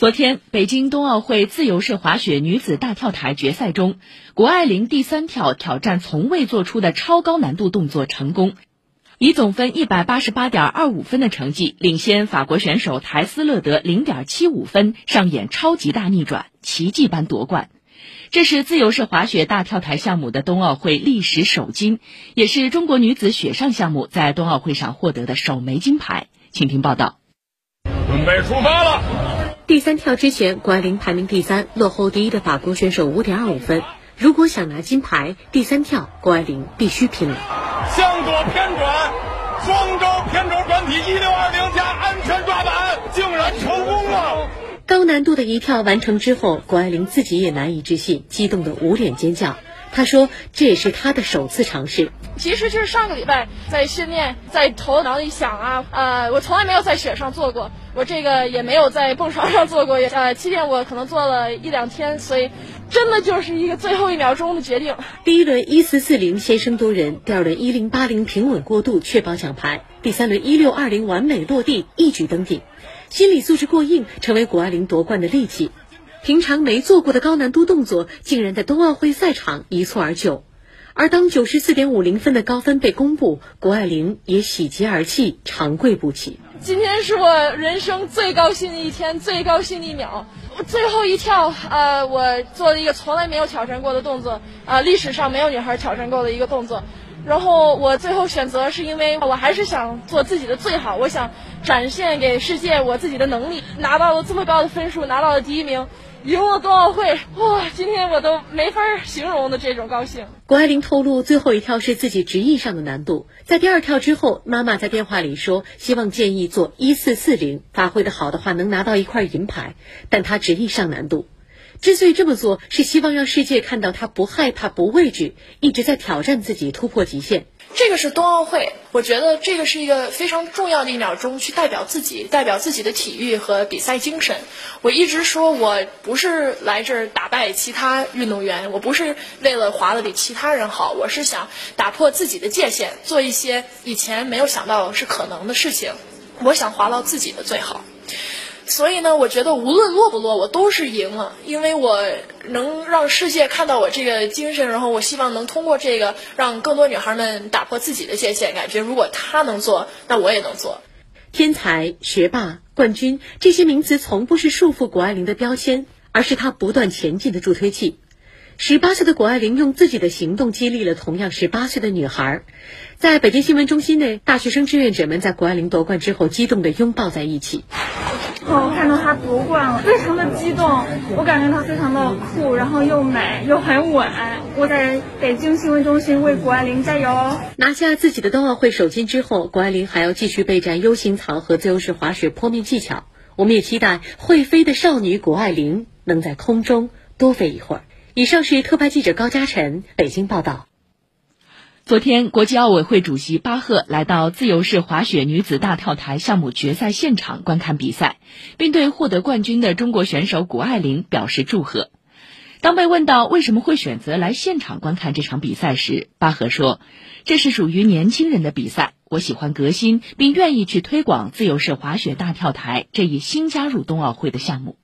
昨天，北京冬奥会自由式滑雪女子大跳台决赛中，谷爱凌第三跳挑战从未做出的超高难度动作成功，以总分一百八十八点二五分的成绩领先法国选手台斯勒德零点七五分，上演超级大逆转，奇迹般夺冠。这是自由式滑雪大跳台项目的冬奥会历史首金，也是中国女子雪上项目在冬奥会上获得的首枚金牌。请听报道。准备出发了。第三跳之前，谷爱凌排名第三，落后第一的法国选手五点二五分。如果想拿金牌，第三跳谷爱凌必须拼了。向左偏转，双周偏轴转体一六二零加安全抓板，竟然成功了！高难度的一跳完成之后，谷爱凌自己也难以置信，激动的捂脸尖叫。她说：“这也是她的首次尝试。其实就是上个礼拜在训练，在头脑里想啊，呃，我从来没有在雪上做过，我这个也没有在蹦床上做过，呃，起点我可能做了一两天，所以真的就是一个最后一秒钟的决定。第一轮一四四零先声夺人，第二轮一零八零平稳过渡，确保奖牌，第三轮一六二零完美落地，一举登顶。心理素质过硬，成为谷爱凌夺冠的利器。”平常没做过的高难度动作，竟然在冬奥会赛场一蹴而就。而当九十四点五零分的高分被公布，谷爱凌也喜极而泣，长跪不起。今天是我人生最高兴的一天，最高兴的一秒。我最后一跳，呃，我做了一个从来没有挑战过的动作，呃，历史上没有女孩挑战过的一个动作。然后我最后选择是因为我还是想做自己的最好，我想展现给世界我自己的能力，拿到了这么高的分数，拿到了第一名。赢了冬奥会，哇！今天我都没法形容的这种高兴。谷爱凌透露，最后一跳是自己执意上的难度。在第二跳之后，妈妈在电话里说，希望建议做一四四零，发挥的好的话能拿到一块银牌。但她执意上难度，之所以这么做，是希望让世界看到他不害怕、不畏惧，一直在挑战自己，突破极限。这个是冬奥会，我觉得这个是一个非常重要的一秒钟，去代表自己，代表自己的体育和比赛精神。我一直说，我不是来这儿打败其他运动员，我不是为了滑得比其他人好，我是想打破自己的界限，做一些以前没有想到是可能的事情。我想滑到自己的最好。所以呢，我觉得无论落不落，我都是赢了，因为我能让世界看到我这个精神，然后我希望能通过这个让更多女孩们打破自己的界限，感觉如果她能做，那我也能做。天才、学霸、冠军这些名词从不是束缚谷爱凌的标签，而是她不断前进的助推器。十八岁的谷爱凌用自己的行动激励了同样十八岁的女孩。在北京新闻中心内，大学生志愿者们在谷爱凌夺冠之后激动地拥抱在一起。我看到她夺冠了，非常的激动。我感觉她非常的酷，然后又美又很稳。我在北京新闻中心为谷爱凌加油！拿下自己的冬奥会首金之后，谷爱凌还要继续备战 U 型槽和自由式滑雪坡面技巧。我们也期待会飞的少女谷爱凌能在空中多飞一会儿。以上是特派记者高嘉晨北京报道。昨天，国际奥委会主席巴赫来到自由式滑雪女子大跳台项目决赛现场观看比赛，并对获得冠军的中国选手谷爱凌表示祝贺。当被问到为什么会选择来现场观看这场比赛时，巴赫说：“这是属于年轻人的比赛，我喜欢革新，并愿意去推广自由式滑雪大跳台这一新加入冬奥会的项目。”